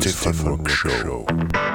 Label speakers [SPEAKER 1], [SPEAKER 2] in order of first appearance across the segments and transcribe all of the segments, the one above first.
[SPEAKER 1] Stefan Rock Show.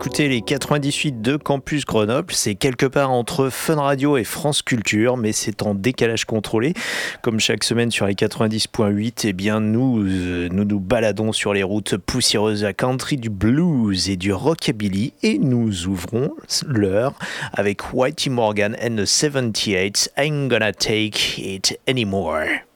[SPEAKER 1] écoutez les 98 de Campus Grenoble. C'est quelque part entre Fun Radio et France Culture, mais c'est en décalage contrôlé. Comme chaque semaine sur les 90.8, eh bien euh, nous, nous baladons sur les routes poussiéreuses à country du blues et du rockabilly et nous ouvrons l'heure avec Whitey Morgan and the 78 I'm Gonna Take It Anymore.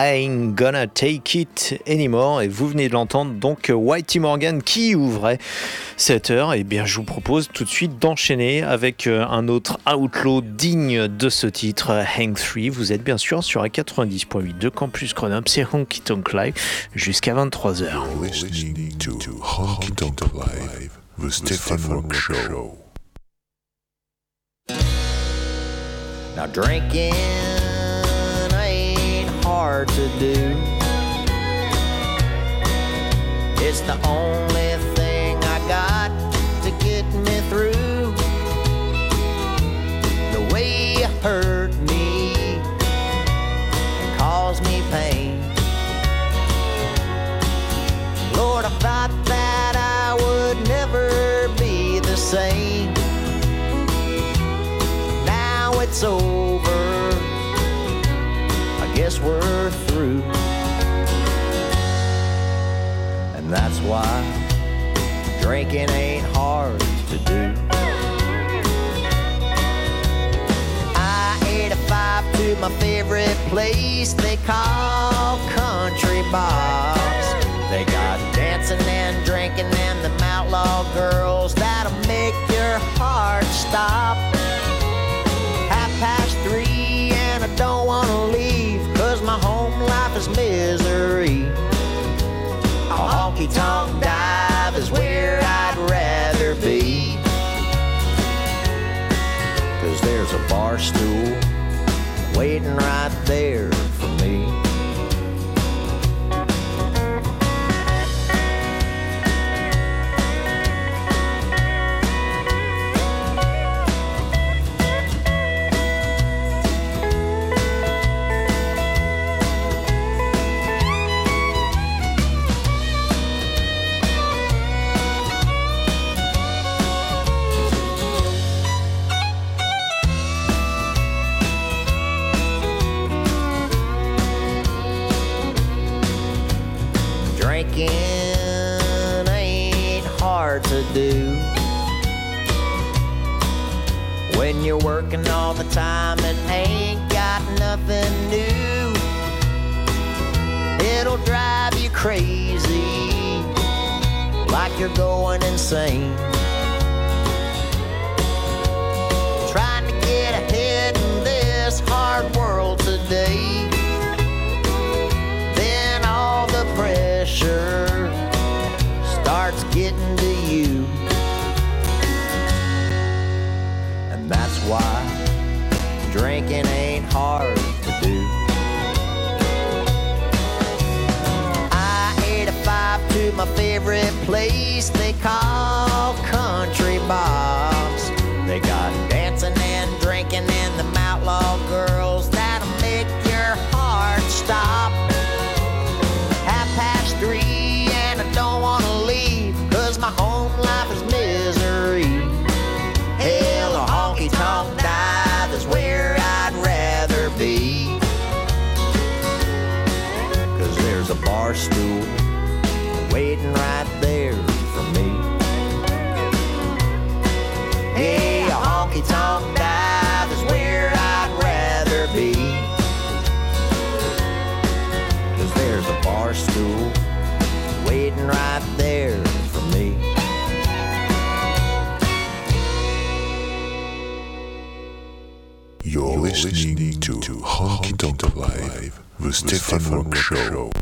[SPEAKER 2] I ain't gonna take it
[SPEAKER 3] anymore. Et vous venez de l'entendre, donc euh, Whitey Morgan qui ouvrait cette heure. Et bien, je vous propose tout de suite d'enchaîner avec euh, un autre outlaw digne de ce titre, euh, Hang 3. Vous êtes bien sûr sur A90.8 de Campus Grenoble, c'est Honky Tonk Live jusqu'à 23h.
[SPEAKER 4] Now drinking hard to do. It's the only thing I got to get me through. The way you hurt me and caused me pain. Lord, I thought that I would never be the same. Now it's over. that's why drinking ain't hard to do. I ate a five to my favorite place they call country bars. They got dancing and drinking and the outlaw girls that'll make your heart stop. waiting right there.
[SPEAKER 5] Stefan Rook Show.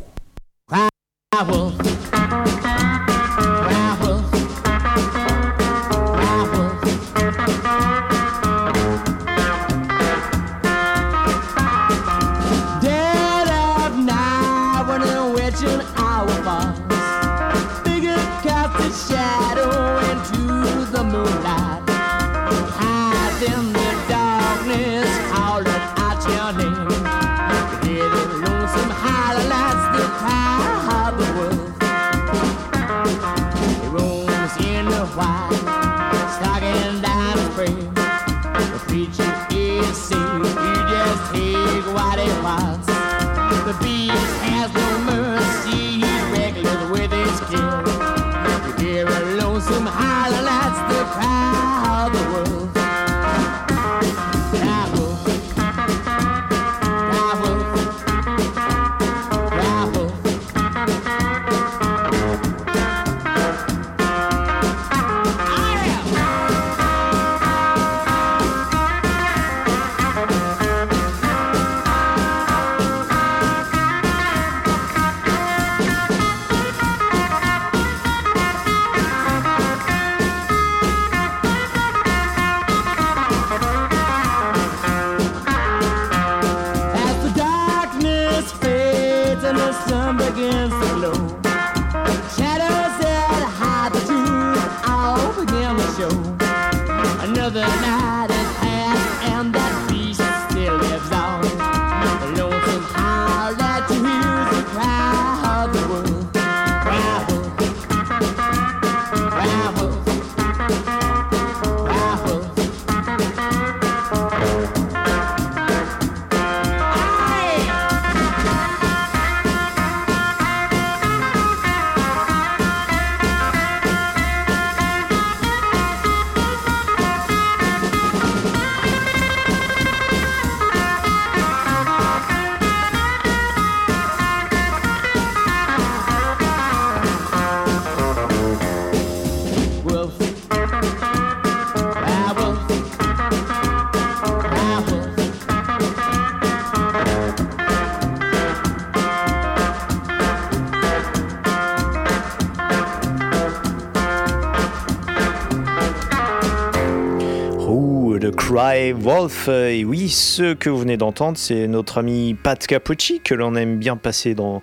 [SPEAKER 6] Wolf.
[SPEAKER 3] euh, Et oui, ce que vous venez d'entendre, c'est notre ami Pat Capocci, que l'on aime bien passer dans,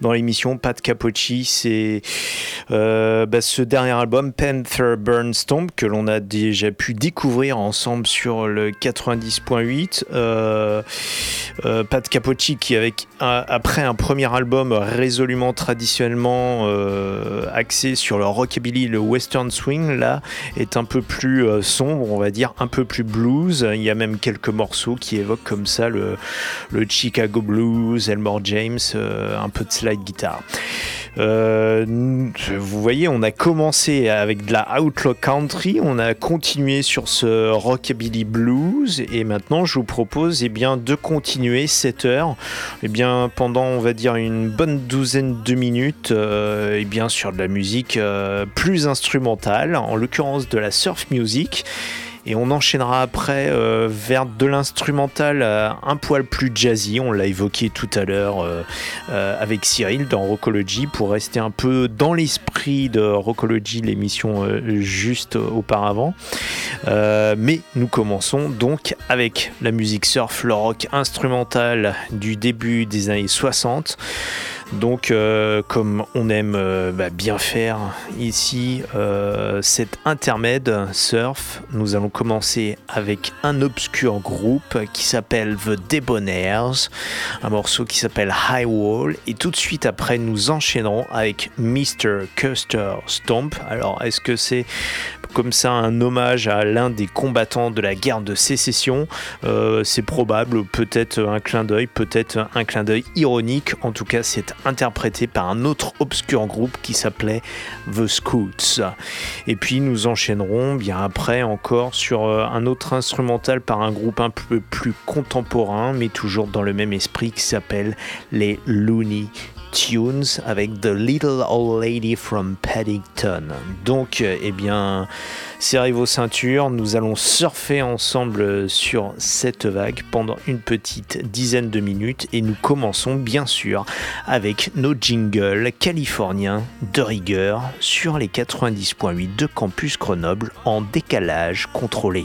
[SPEAKER 3] dans l'émission. Pat Capocci, c'est euh, bah, ce dernier album, Panther Burn Stomp, que l'on a déjà pu découvrir ensemble sur le 90.8. Euh, euh, Pat Capocci, qui avec après un premier album résolument traditionnellement axé sur le rockabilly, le western swing, là est un peu plus sombre, on va dire un peu plus blues. Il y a même quelques morceaux qui évoquent comme ça le, Chicago blues, Elmore James, un peu de slide guitare. Vous voyez, on a commencé avec de la outlaw country, on a continué sur ce rockabilly blues, et maintenant je vous propose eh bien, de continuer cette heure eh bien, pendant, on va dire, une bonne douzaine de minutes euh, eh bien, sur de la musique euh, plus instrumentale, en l'occurrence de la surf music. Et on enchaînera après euh, vers de l'instrumental euh, un poil plus jazzy. On l'a évoqué tout à l'heure euh, avec Cyril dans Rockology pour rester un peu dans l'esprit de Rockology, l'émission juste auparavant. Mais nous commençons donc avec la musique surf, le rock instrumental du début des années 60. Donc, euh, comme on aime euh, bah, bien faire ici, euh, cet intermède surf, nous allons commencer avec un obscur groupe qui s'appelle The Debonaires, un morceau qui s'appelle High Wall, et tout de suite après, nous enchaînerons avec Mr. Custer Stomp. Alors, est-ce que c'est comme ça un hommage à l'un des combattants de la guerre de sécession Euh, C'est probable, peut-être un clin d'œil, peut-être un clin d'œil ironique. En tout cas, c'est interprété par un autre obscur groupe qui s'appelait The Scouts. Et puis nous enchaînerons bien après encore sur euh, un autre instrumental par un groupe un peu plus contemporain, mais toujours dans le même esprit qui s'appelle les Looney Tunes avec The Little Old Lady from Paddington. Donc, eh bien, serrez vos ceintures, nous allons surfer ensemble sur cette vague pendant une petite dizaine de minutes et nous commençons bien sûr avec nos jingles californiens de rigueur sur les 90.8 de Campus Grenoble en décalage contrôlé.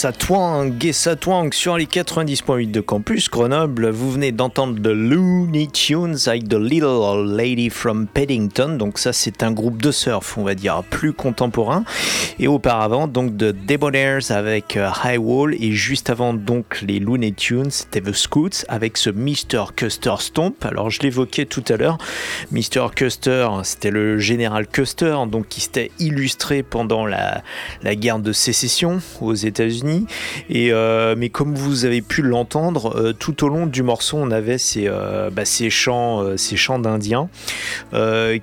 [SPEAKER 3] Ça twang et ça twang sur les 90.8 de Campus Grenoble. Vous venez d'entendre The Looney Tunes avec The Little Lady from Paddington. Donc ça c'est un groupe de surf, on va dire, plus contemporain. Et auparavant donc The Debonaires avec euh, High Wall. Et juste avant donc les Looney Tunes, c'était The Scoots avec ce Mr. Custer Stomp. Alors je l'évoquais tout à l'heure. Mr. Custer, c'était le général Custer, donc qui s'était illustré pendant la guerre de sécession aux États-Unis. Et euh, mais comme vous avez pu l'entendre, euh, tout au long du morceau, on avait ces, euh, bah, chants, ces chants d'indiens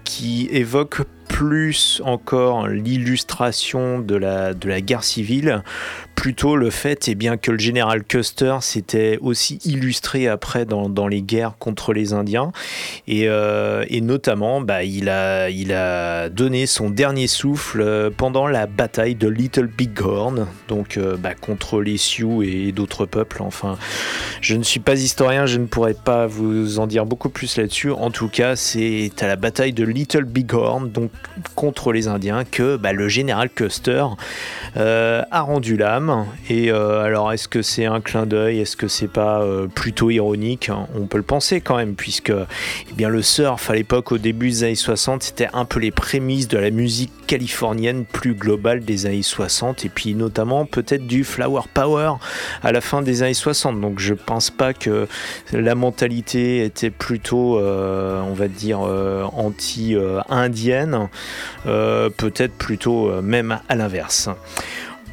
[SPEAKER 3] qui évoquent plus encore l'illustration de la, de la guerre civile, plutôt le fait eh bien, que le général Custer s'était aussi illustré après dans, les guerres contre les Indiens. Et, euh, et notamment, bah, il, a, il a donné son dernier souffle euh, pendant la bataille de Little Bighorn, donc euh, bah, contre les Sioux et d'autres peuples. Enfin, je ne suis pas historien, je ne pourrais pas vous en dire beaucoup plus là-dessus. En tout cas, c'est à la bataille de Little Bighorn, donc contre les Indiens, que bah, le général Custer a rendu l'âme. Et euh, alors, est-ce que c'est un clin d'œil? Est-ce que c'est pas euh, plutôt ironique? On peut le penser quand même, puisque eh bien, le surf à l'époque, au début des années 60, c'était un peu les prémices de la musique californienne plus globale des années 60, et puis notamment peut-être du flower power à la fin des années 60. Donc, je pense pas que la mentalité était plutôt, euh, on va dire, anti-indienne, peut-être plutôt même à l'inverse.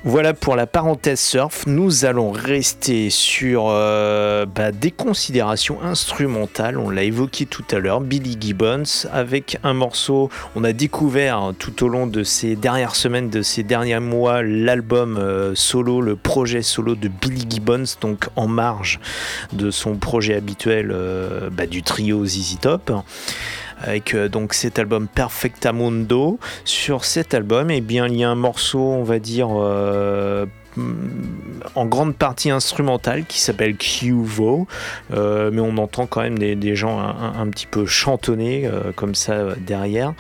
[SPEAKER 3] Voilà pour la parenthèse surf. Nous allons rester sur euh, bah, des considérations instrumentales. On l'a évoqué tout à l'heure, Billy Gibbons, avec un morceau. On a découvert tout au long de ces dernières semaines, de ces derniers mois, l'album euh, solo, le projet solo de Billy Gibbons, donc en marge de son projet habituel euh, bah, du trio ZZ Top avec euh, donc cet album Perfectamundo. Sur cet album, eh bien, il y a un morceau, on va dire, euh, en grande partie instrumental qui s'appelle QVO, euh, mais on entend quand même des, gens un, petit peu chantonner euh, comme ça derrière.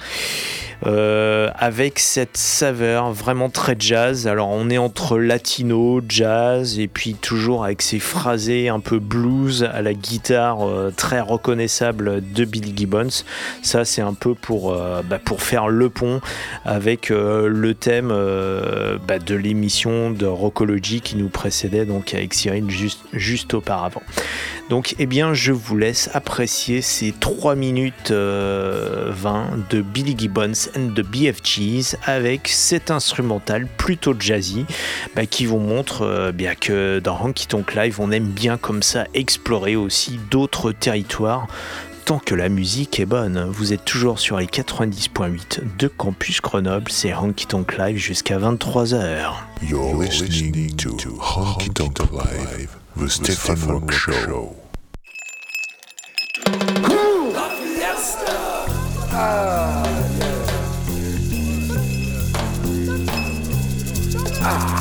[SPEAKER 3] Euh, avec cette saveur vraiment très jazz. Alors on est entre latino, jazz et puis toujours avec ces phrasés un peu blues à la guitare euh, très reconnaissable de Billy Gibbons. Ça c'est un peu pour, euh, bah, pour faire le pont avec le thème bah, de l'émission de Rockology qui nous précédait donc avec Cyril juste, juste auparavant. Donc eh bien je vous laisse apprécier ces 3 minutes euh, 20 de Billy Gibbons and the BFGs avec cet instrumental plutôt jazzy bah, qui vous montre euh, bien que dans Honky Tonk Live on aime bien comme ça explorer aussi d'autres territoires tant que la musique est bonne. Vous êtes toujours sur les 90.8 de Campus Grenoble, c'est Honky Tonk Live jusqu'à 23h.
[SPEAKER 5] You're listening to Honky Tonk Live, the Stefan Rock Show.
[SPEAKER 3] Ah.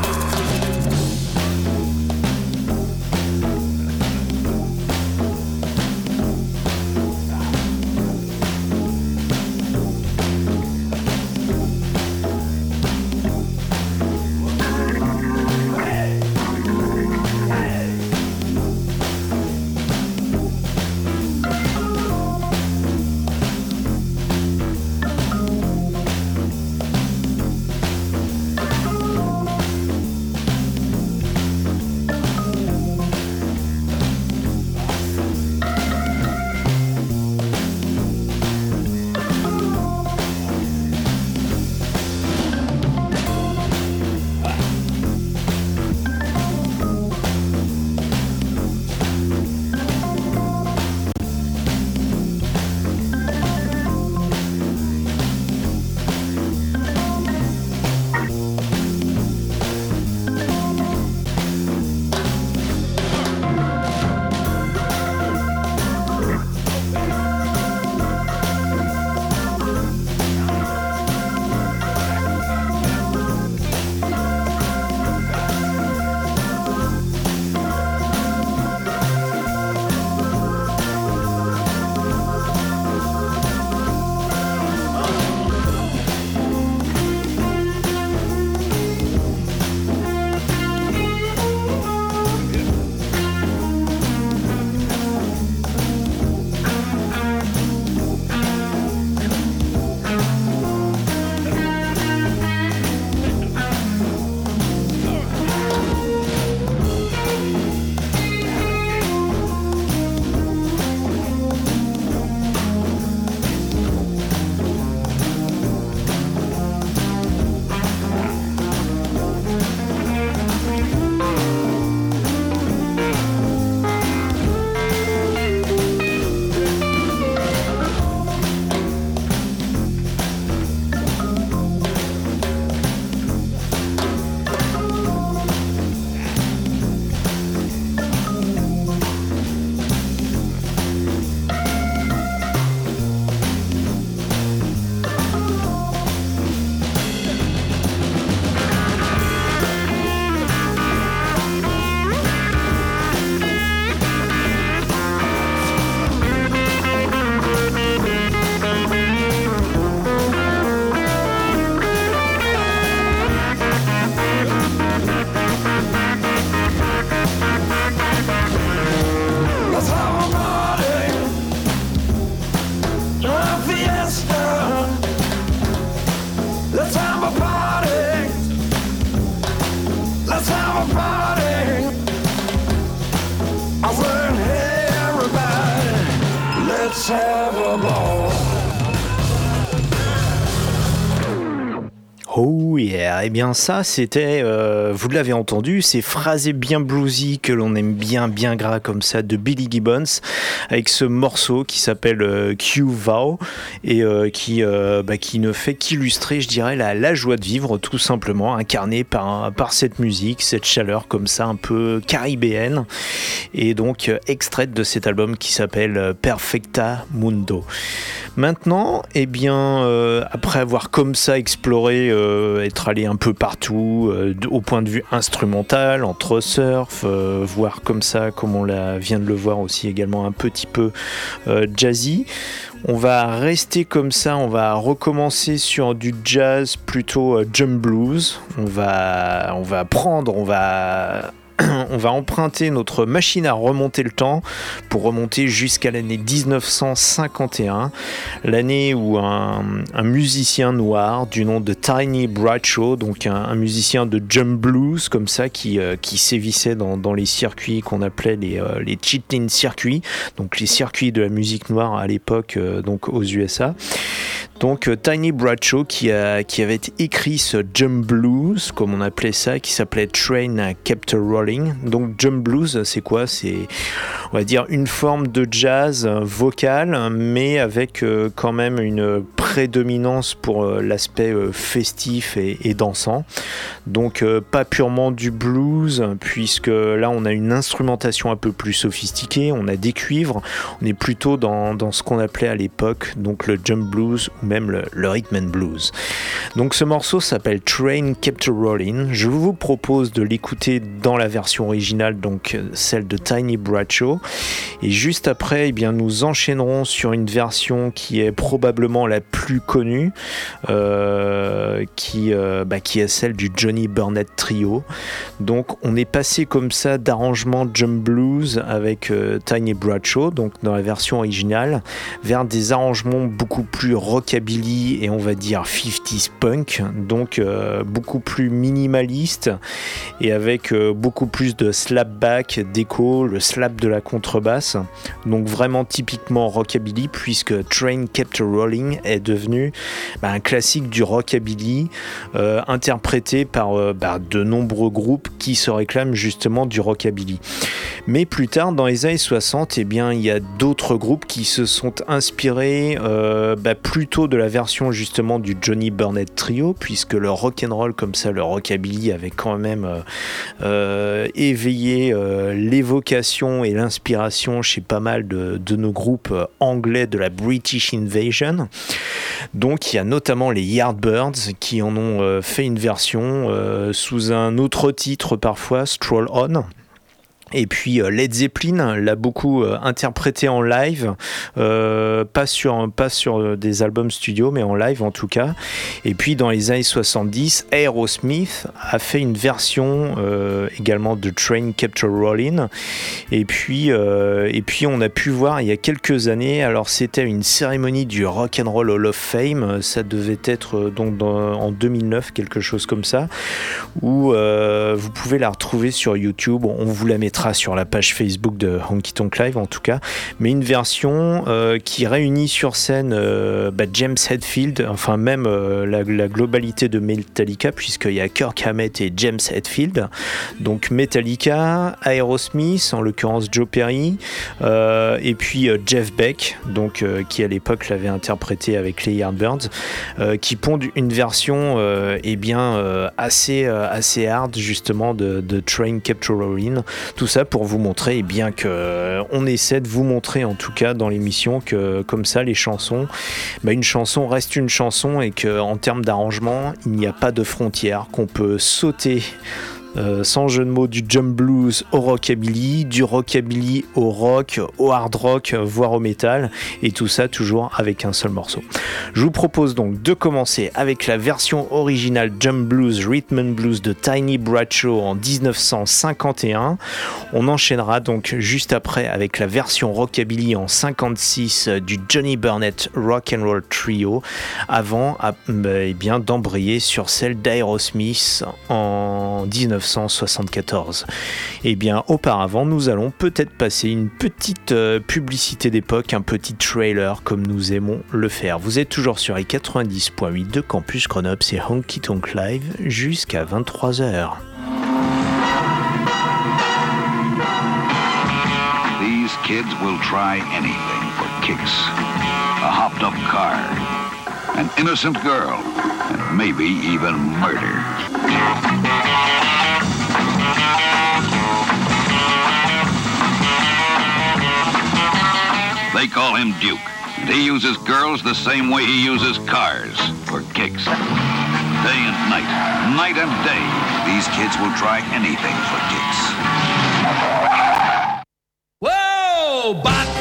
[SPEAKER 3] Eh bien ça c'était, euh, vous l'avez entendu, ces phrasés bien bluesy que l'on aime bien, bien gras comme ça de Billy Gibbons avec ce morceau qui s'appelle euh, Q Vow et euh, qui, bah, qui ne fait qu'illustrer, je dirais, la, joie de vivre tout simplement, incarnée par, par cette musique, cette chaleur comme ça un peu caribéenne et donc extraite de cet album qui s'appelle Perfecta Mundo. Maintenant, eh bien, après avoir comme ça exploré, être allé un peu partout, euh, au point de vue instrumental, entre surf, euh, voir comme ça, comme on la, vient de le voir aussi également un petit peu euh, jazzy, on va rester comme ça, on va recommencer sur du jazz plutôt jump blues. On va, on va prendre, on va on va emprunter notre machine à remonter le temps pour remonter jusqu'à l'année 1951, l'année où un, musicien noir du nom de Tiny Bradshaw, donc un, musicien de jump blues comme ça, qui, euh, sévissait dans, dans les circuits qu'on appelait les, euh, les chitlin circuits, donc les circuits de la musique noire à l'époque euh, donc aux USA. Donc euh, Tiny Bradshaw qui, avait écrit ce jump blues, comme on appelait ça, qui s'appelait Train Kept Rolling. Donc jump blues, c'est quoi? C'est, on va dire, une forme de jazz euh, vocal, mais avec euh, quand même une prédominance pour euh, l'aspect euh, festif et, dansant. Donc euh, pas purement du blues, puisque là on a une instrumentation un peu plus sophistiquée, on a des cuivres, on est plutôt dans, ce qu'on appelait à l'époque donc le jump blues ou même le, rhythm and blues. Donc ce morceau s'appelle Train Kept Rolling. Je vous propose de l'écouter dans la version originale, donc celle de Tiny Bradshaw. Et juste après, eh bien, nous enchaînerons sur une version qui est probablement la plus connue, euh, qui, euh, bah, qui est celle du Johnny Burnett Trio. Donc on est passé comme ça d'arrangement jump blues avec euh, Tiny Bradshaw, donc dans la version originale, vers des arrangements beaucoup plus rockabilly et on va dire 50s punk, donc beaucoup plus minimaliste et avec beaucoup plus de slapback, d'écho, le slap de la contrebasse, donc vraiment typiquement rockabilly puisque Train Kept Rolling est devenu bah, un classique du rockabilly euh, interprété par euh, bah, de nombreux groupes qui se réclament justement du rockabilly. Mais plus tard, dans les années 60, eh bien, il y a d'autres groupes qui se sont inspirés euh, bah, plutôt de la version justement du Johnny Burnett Trio, puisque le rock and roll comme ça, le rockabilly avait quand même éveillé l'évocation et l'inspiration chez pas mal de, nos groupes anglais de la British Invasion. Donc il y a notamment les Yardbirds qui en ont euh, fait une version euh, sous un autre titre parfois, Stroll On. Et puis euh, Led Zeppelin l'a beaucoup euh, interprété en live, euh, pas sur pas sur des albums studio, mais en live en tout cas. Et puis dans les années 70, Aerosmith a fait une version également de Train Kept Rolling. Et puis et puis on a pu voir il y a quelques années. Alors c'était une cérémonie du Rock and Roll Hall of Fame. Ça devait être donc en 2009 quelque chose comme ça où vous pouvez la retrouver sur YouTube. On vous la mettra sur la page Facebook de Honky Tonk Live en tout cas. Mais une version euh, qui réunit sur scène euh, bah, James Hetfield, enfin même euh, la, globalité de Metallica, puisqu'il y a Kirk Hammett et James Hetfield. Donc Metallica, Aerosmith, en l'occurrence Joe Perry, et puis Jeff Beck, donc, qui à l'époque l'avait interprété avec les Yardbirds, qui pondent une version eh bien, assez, assez hard justement de, de Train Rolling. Tout pour vous montrer eh bien, que euh, on essaie de vous montrer en tout cas dans l'émission que comme ça les chansons, bah, une chanson reste une chanson et que en termes d'arrangement il n'y a pas de frontières, qu'on peut sauter euh, sans jeu de mots, du jump blues au rockabilly, du rockabilly au rock, au hard rock, voire au métal, et tout ça toujours avec un seul morceau. Je vous propose donc de commencer avec la version originale Jump Blues, Rhythm and Blues de Tiny Bradshaw en 1951. On enchaînera donc juste après avec la version rockabilly en 56 euh, du Johnny Burnett Rock and Roll Trio, avant ah, bah, eh d'embrayer sur celle d'Aerosmith en 19 1974. Eh bien, auparavant, nous allons peut-être passer une petite euh, publicité d'époque, un petit trailer comme nous aimons le faire. Vous êtes toujours sur les 90.8 de Campus Grenoble, et Honky Tonk Live jusqu'à 23h.
[SPEAKER 7] These kids will try anything for kicks. A hopped up car, an innocent girl, and maybe even murder. call him Duke. And he uses girls the same way he uses cars for kicks. Day and night, night and day, these kids will try anything for kicks.
[SPEAKER 8] Whoa, bot!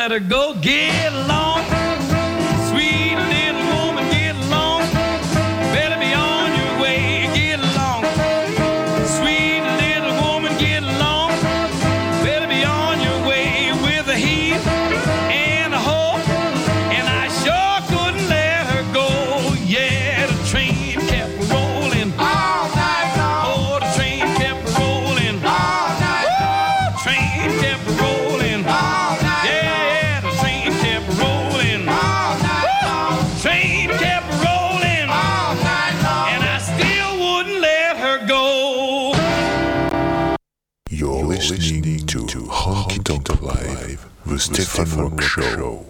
[SPEAKER 8] let her go.
[SPEAKER 9] Give Funrock Show.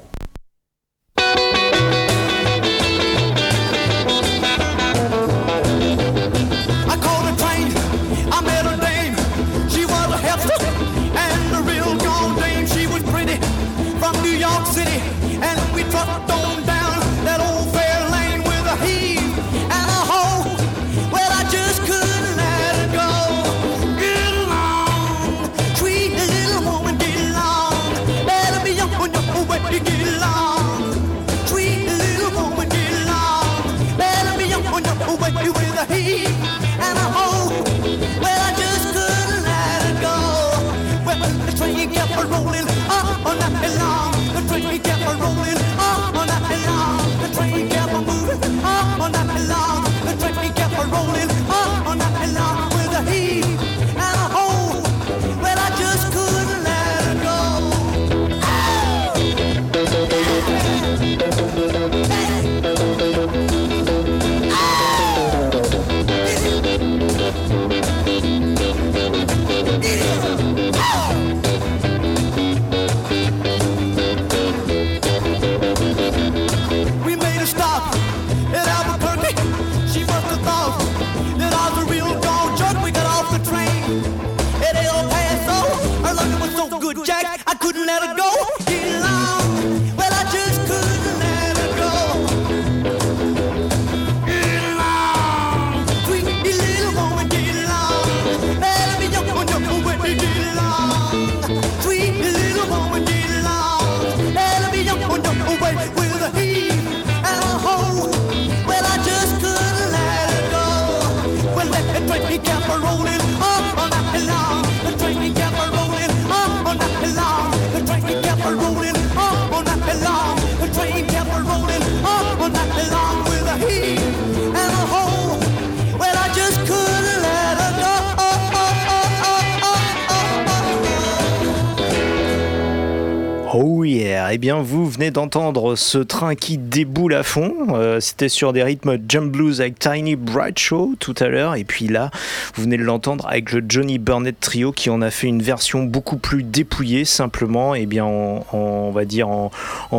[SPEAKER 3] Eh bien, vous venez d'entendre ce train qui déboule à fond. Euh, C'était sur des rythmes jump blues avec Tiny Bright Show tout à l'heure. Et puis là, vous venez de l'entendre avec le Johnny Burnett Trio qui en a fait une version beaucoup plus dépouillée, simplement, et bien, en, on va dire en,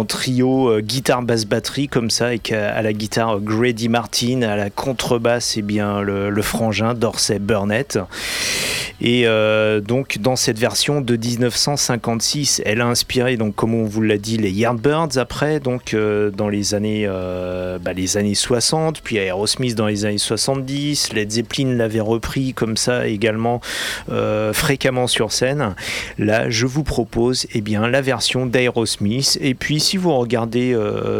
[SPEAKER 3] trio euh, guitare, basse, batterie, comme ça, avec euh, à la guitare Grady Martin, à la contrebasse, et bien, le, frangin Dorsey Burnett. Et donc dans cette version de 1956, elle a inspiré donc comme on vous l'a dit les Yardbirds après donc euh, dans les années euh, bah, les années 60, puis Aerosmith dans les années 70, Led Zeppelin l'avait repris comme ça également euh, fréquemment sur scène. Là, je vous propose eh bien la version d'Aerosmith et puis si vous regardez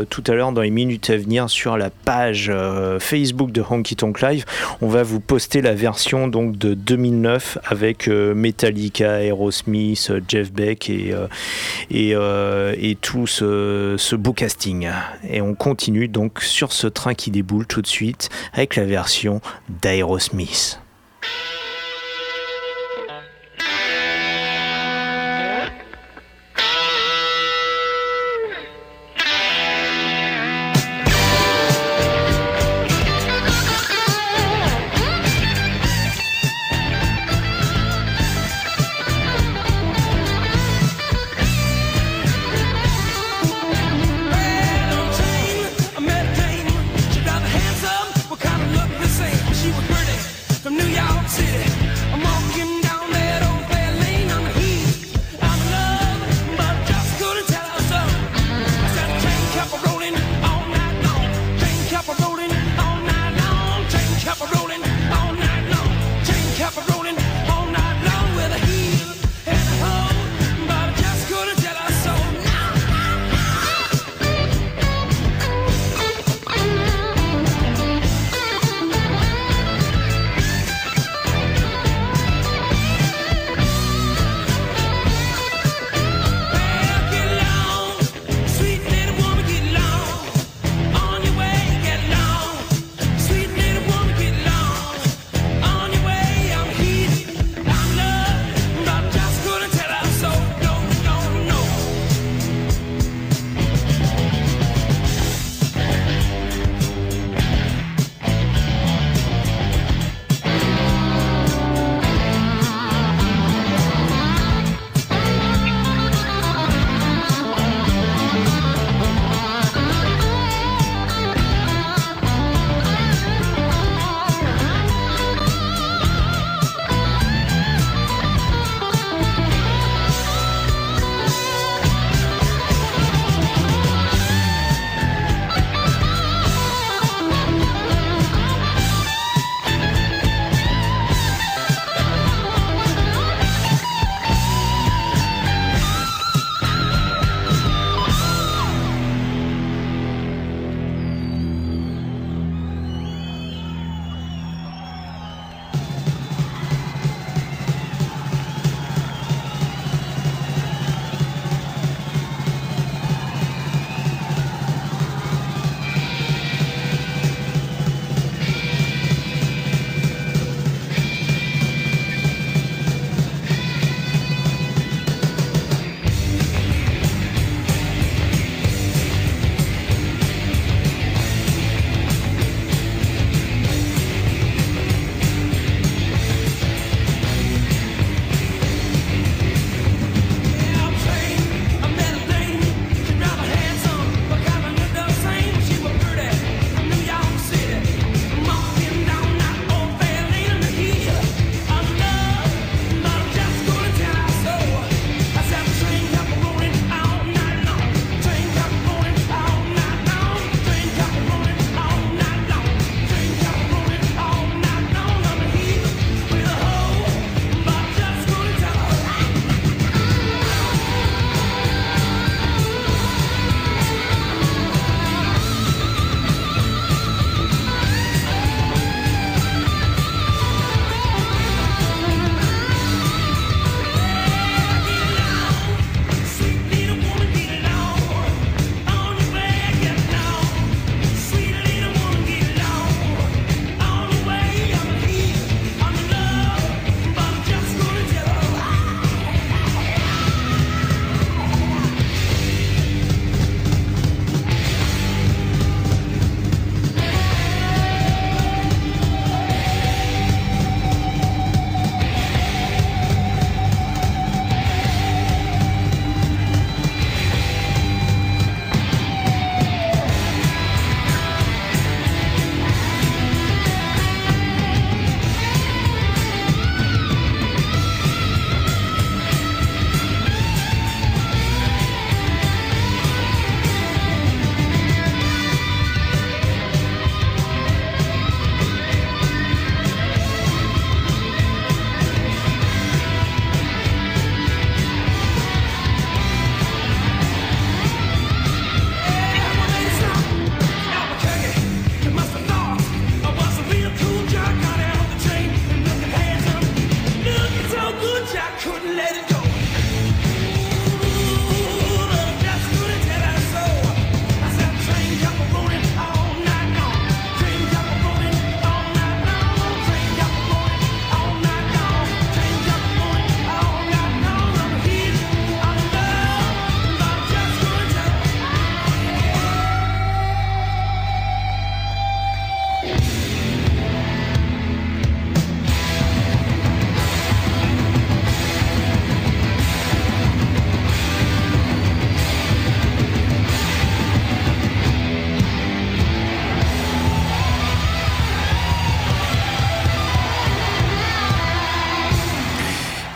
[SPEAKER 3] tout à l'heure dans les minutes à venir sur la page Facebook de Honky Tonk Live, on va vous poster la version donc de 2009 avec Metallica, Aerosmith, Jeff Beck et, et, tout ce, ce casting. Et on continue donc sur ce train qui déboule tout de suite avec la version d'Aerosmith.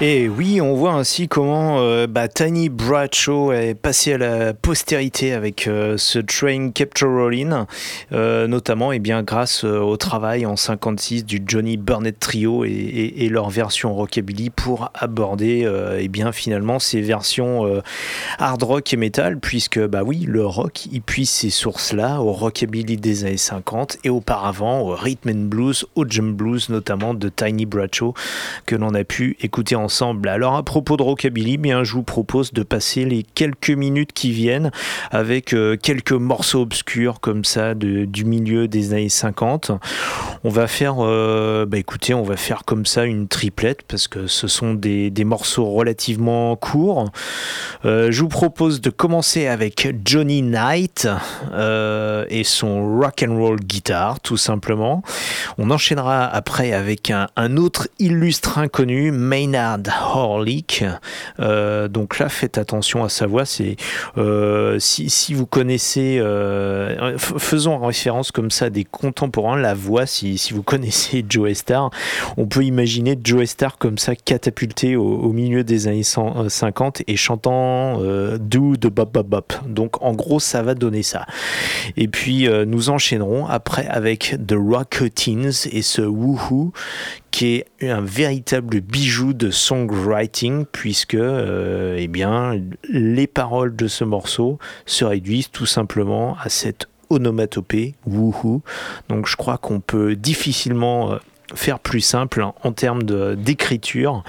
[SPEAKER 3] Et oui, on voit ainsi comment euh, bah, Tiny Bradshaw est passé à la postérité avec euh, ce Train Capture Rollin, euh, notamment et bien, grâce au travail en 56 du Johnny Burnett Trio et, leur version rockabilly pour aborder et bien, finalement ces versions hard rock et metal, puisque bah oui, le rock, il puise ses sources-là au rockabilly des années 50 et auparavant au rhythm and blues, au jump blues notamment de Tiny Bradshaw que l'on a pu écouter ensemble. Alors à propos de rockabilly, bien je vous propose de passer les quelques minutes qui viennent avec euh, quelques morceaux obscurs comme ça du milieu des années 50. On va faire, euh, bah écoutez, on va faire comme ça une triplette parce que ce sont des, des morceaux relativement courts. Euh, je vous propose de commencer avec Johnny Knight et son rock and roll guitar, tout simplement. On enchaînera après avec un autre illustre inconnu, Maynard Horlick. Euh, donc là, faites attention à sa voix. C'est euh, si, vous connaissez, euh, faisons référence comme ça des contemporains. La voix, si, vous connaissez Joe Star, on peut imaginer Joe Star comme ça catapulté au, milieu des années 100, euh, 50 et chantant Do de Bop Bop Bop. Donc en gros, ça va donner ça. Et puis nous enchaînerons après avec The Rocketins et ce Woohoo qui est un véritable bijou de songwriting puisque euh, eh bien, les paroles de ce morceau se réduisent tout simplement à cette onomatopée woohoo. Donc je crois qu'on peut difficilement euh, faire plus simple en termes d'écriture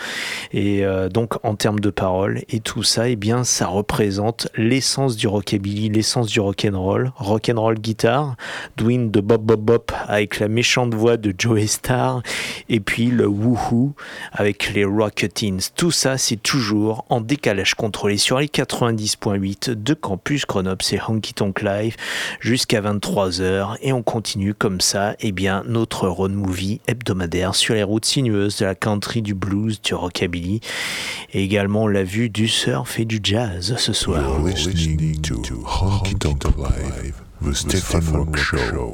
[SPEAKER 3] et euh, donc en termes de paroles. Et tout ça et bien ça représente l'essence du rockabilly l'essence du rock'n'roll. Rock'n'roll guitare Dwayne de Bob Bob Bop avec la méchante voix de Joe Star et puis le woohoo avec les Rocketins. Tout ça c'est toujours en décalage contrôlé sur les 90.8 de Campus Grenoble. C'est Honky Tonk Live jusqu'à 23h et on continue comme ça et bien notre road movie hebdomadaire sur les routes sinueuses de la country, du blues, du rockabilly et également la vue du surf et du jazz ce soir.
[SPEAKER 5] You're listening to Honky Tonk Live, the Stefan Rock Show.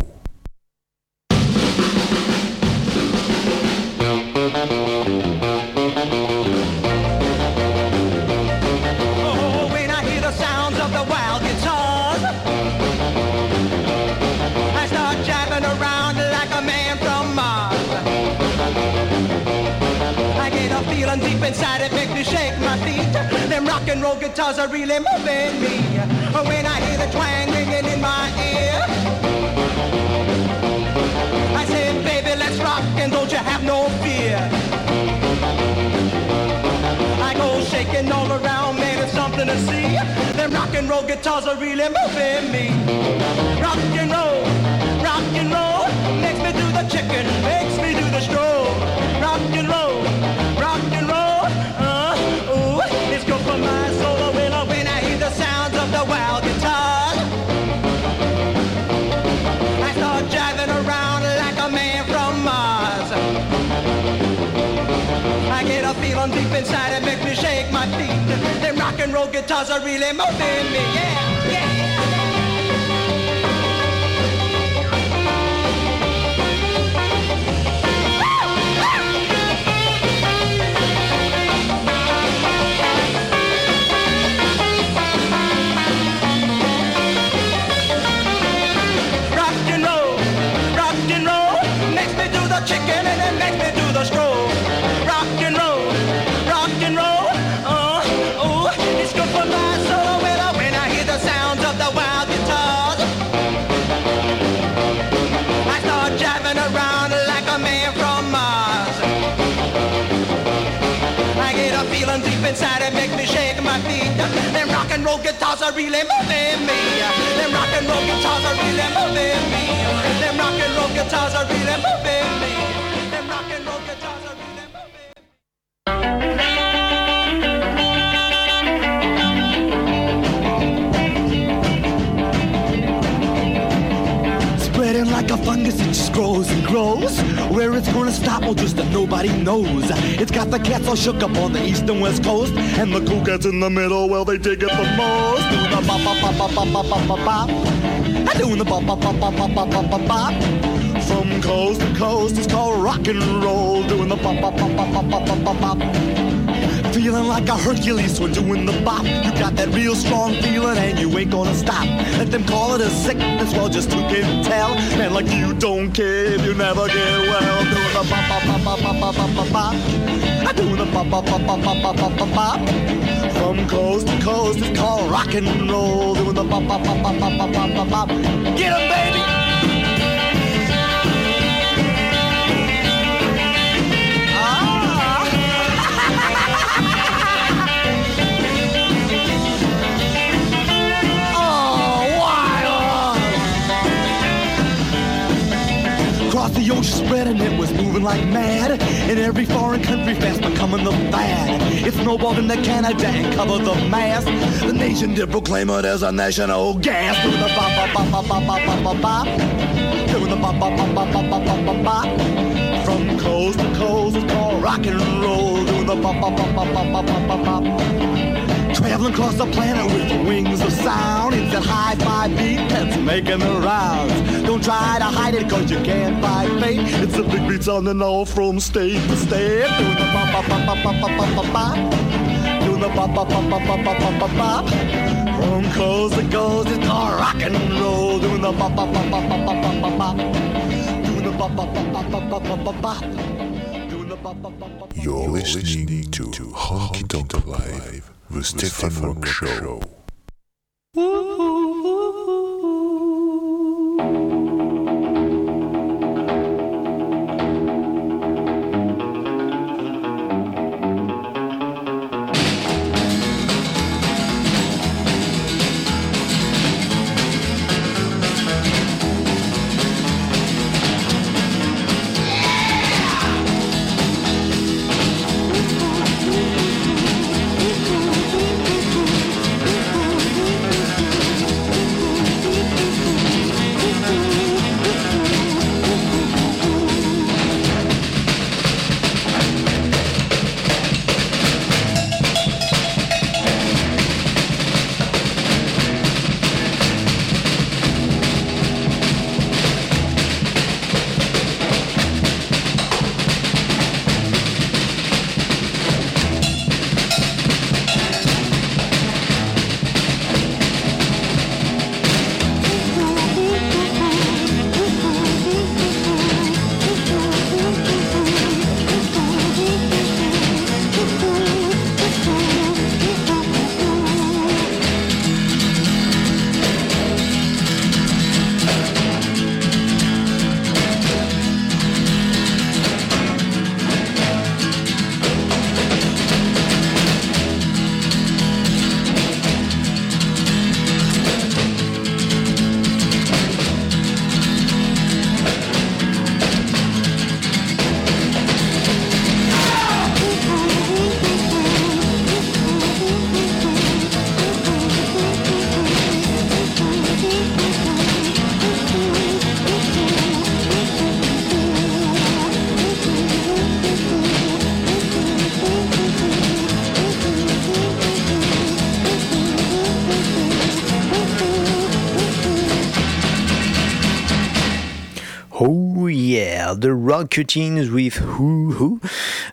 [SPEAKER 10] Guitars are really moving me. When I hear the twang ringing in my ear, I say, baby, let's rock and don't you have no fear. I go shaking all around, man, it's something to see. Them rock and roll guitars are really moving me. Rock and roll, rock and roll, makes me do the chicken, makes me do the stroll. Guitars are really moving me, yeah, are really moving me. Them rock and roll guitars are really moving me. Them rock and roll guitars are really moving me. Them rock and roll guitars are really moving me.
[SPEAKER 11] Spreading like a fungus, it just grows and grows. Where it's gonna stop, well, just that nobody knows. It's got the cats all shook up on the east and west coast, and the cool cats in the middle, well, they dig it the most. Doing the bop bop bop bop bop bop bop bop the bop bop bop bop bop bop bop bop bop. From coast to coast, it's called rock and roll. Doing the bop bop bop bop bop bop bop bop feeling like a Hercules when doing the bop. You got that real strong feeling and you ain't gonna stop. Let them call it a sickness, well, just who can tell? Man, like you don't care if you never get well. Doing the bop, bop, bop, bop, bop, bop, bop, bop. I'm doing the bop, bop, bop, bop, bop, bop, bop, bop. From coast to coast, it's called rock and roll. Doing the bop, bop, bop, bop, bop, bop, bop, bop. Get 'em, baby! The ocean spreading, it was moving like mad. In every foreign country, fast becoming the fad. It snowballed into Canada and covered the mass. The nation did proclaim it as a national gas. Doing the bop bop bop bop bop bop bop bop. Doing the bop bop bop bop bop bop bop bop. From coast to coast, it's called rock and roll. Doing the bop bop bop bop bop bop bop bop. Traveling across the planet with wings of sound. It's that high five beat that's making the rounds. Don't try to hide it cause you can't fight fate. It's the big beats on and off from state to state. Doing the ba ba ba ba ba ba ba ba. Doing the ba ba ba ba ba ba ba ba ba. From coast to coast it's all rock and roll. Doing the ba ba ba ba ba ba ba ba. Doing the ba ba ba ba ba ba ba ba ba.
[SPEAKER 5] You're listening to Honky Tonk Live. The Stefan Rock Show.
[SPEAKER 3] Oh Cuttings with Who Who.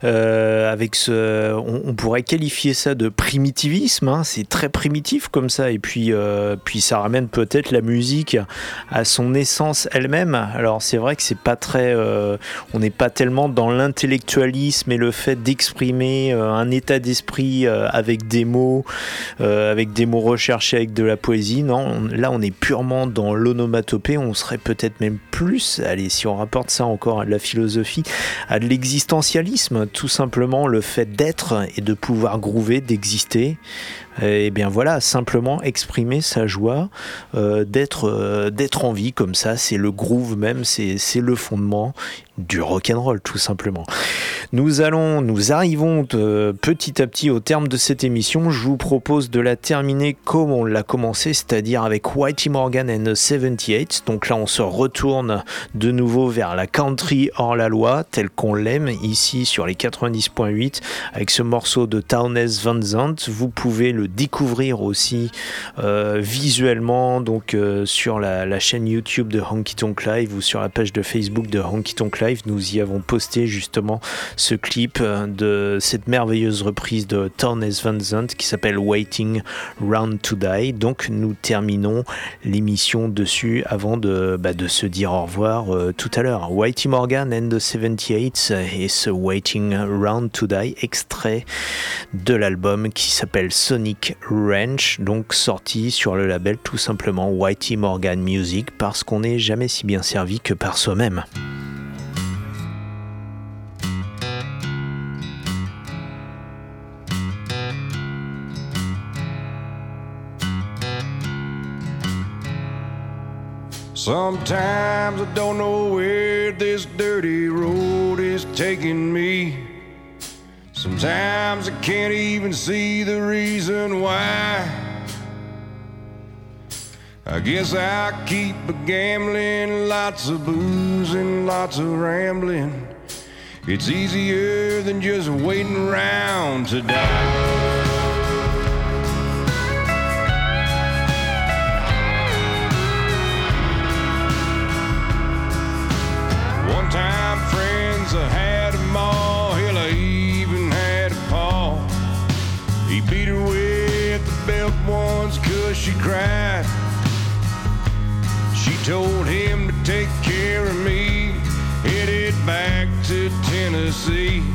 [SPEAKER 3] Uh, Euh, avec ce, on, pourrait qualifier ça de primitivisme. hein, C'est très primitif comme ça. Et puis, euh, puis ça ramène peut-être la musique à son essence elle-même. Alors c'est vrai que c'est pas très, euh, on n'est pas tellement dans l'intellectualisme et le fait d'exprimer un état d'esprit avec des mots, avec des mots recherchés avec de la poésie. Non, on- là on est purement dans l'onomatopée. On serait peut-être même plus, allez, si on rapporte ça encore à de la philosophie, à de l'existentialisme, tout simplement le fait d'être et de pouvoir groover, d'exister. Et bien voilà, simplement exprimer sa joie euh, d'être euh, d'être en vie comme ça, c'est le groove même, c'est c'est le fondement du rock and roll tout simplement. Nous allons, nous arrivons euh, petit à petit au terme de cette émission. Je vous propose de la terminer comme on l'a commencé, c'est-à-dire avec Whitey Morgan and the 78. Donc là, on se retourne de nouveau vers la country hors la loi, telle qu'on l'aime ici sur les 90.8, avec ce morceau de Townes Van Zandt. Vous pouvez le découvrir aussi euh, visuellement donc euh, sur la, chaîne YouTube de Honky Tonk Live ou sur la page de Facebook de Honky Tonk Live. Nous y avons posté justement ce clip euh, de cette merveilleuse reprise de Tornes Van Zandt qui s'appelle Waiting Round to Die. Donc nous terminons l'émission dessus avant de, bah, se dire au revoir tout à l'heure. Whitey Morgan and the 78 et ce Waiting Round to Die, extrait de l'album qui s'appelle Sonic Ranch, donc sorti sur le label tout simplement Whitey Morgan Music parce qu'on n'est jamais si bien servi que par soi-même.
[SPEAKER 1] Sometimes I don't know where this dirty road is taking me. Sometimes I can't even see the reason why. I guess I keep a gambling, lots of booze and lots of rambling. It's easier than just waiting around to die. One time told him to take care of me, headed back to Tennessee.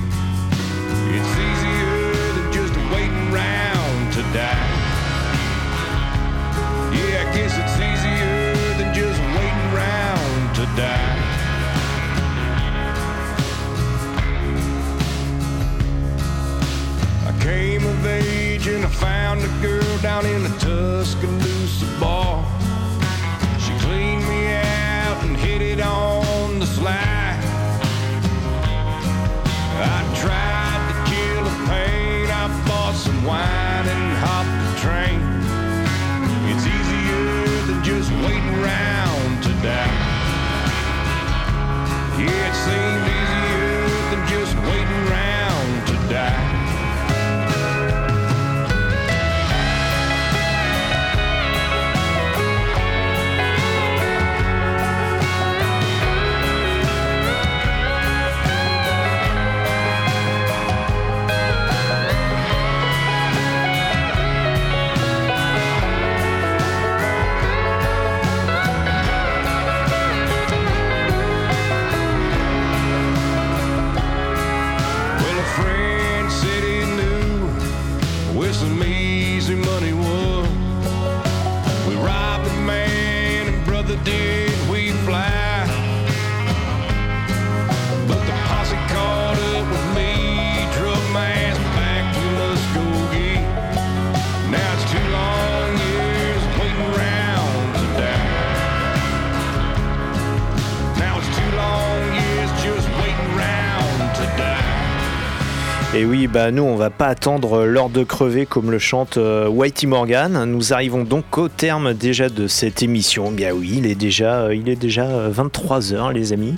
[SPEAKER 3] Bah nous on va pas attendre l'heure de crever comme le chante euh, Whitey Morgan. Nous arrivons donc au terme déjà de cette émission. Bien oui, il est déjà, euh, il est déjà 23h les amis.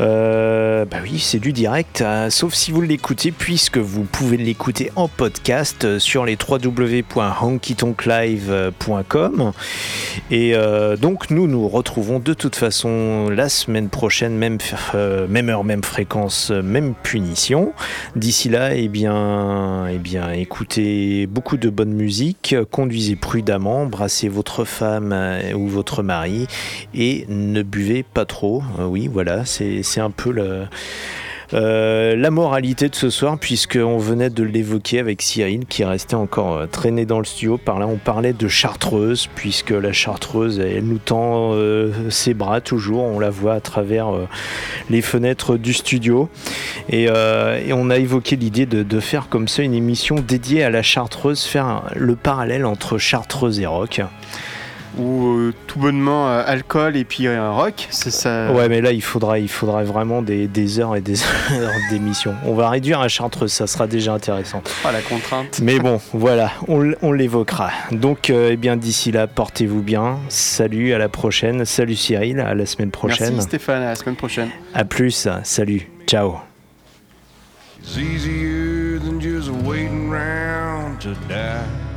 [SPEAKER 3] Euh, bah oui, c'est du direct, euh, sauf si vous l'écoutez, puisque vous pouvez l'écouter en podcast euh, sur les www.honkytonklive.com. Et euh, donc nous nous retrouvons de toute façon la semaine prochaine, même, euh, même heure, même fréquence, euh, même punition. D'ici là, eh bien, eh bien, écoutez beaucoup de bonne musique, conduisez prudemment, brassez votre femme euh, ou votre mari et ne buvez pas trop. Euh, oui, voilà, c'est c'est un peu le. Euh, la moralité de ce soir, puisqu'on venait de l'évoquer avec Cyril, qui restait encore euh, traîné dans le studio. Par là, on parlait de chartreuse, puisque la chartreuse, elle nous tend euh, ses bras toujours. On la voit à travers les fenêtres du studio. Et, on a évoqué l'idée de, de faire comme ça une émission dédiée à la chartreuse, faire le parallèle entre chartreuse et rock.
[SPEAKER 12] Ou euh, tout bonnement euh, alcool et puis euh, rock, c'est ça.
[SPEAKER 3] Ouais, mais là, il faudra, il faudra vraiment des, des heures et des heures d'émission. On va réduire à Chartreuse, ça sera déjà intéressant.
[SPEAKER 12] Ah, la contrainte.
[SPEAKER 3] Mais bon, voilà, on, l'évoquera. Donc, euh, eh bien, d'ici là, portez-vous bien. Salut, à la prochaine. Salut Cyril, à la semaine prochaine.
[SPEAKER 12] Merci Stéphane, à la semaine prochaine.
[SPEAKER 3] À plus, salut, ciao.
[SPEAKER 1] It's easier than just waiting around to die.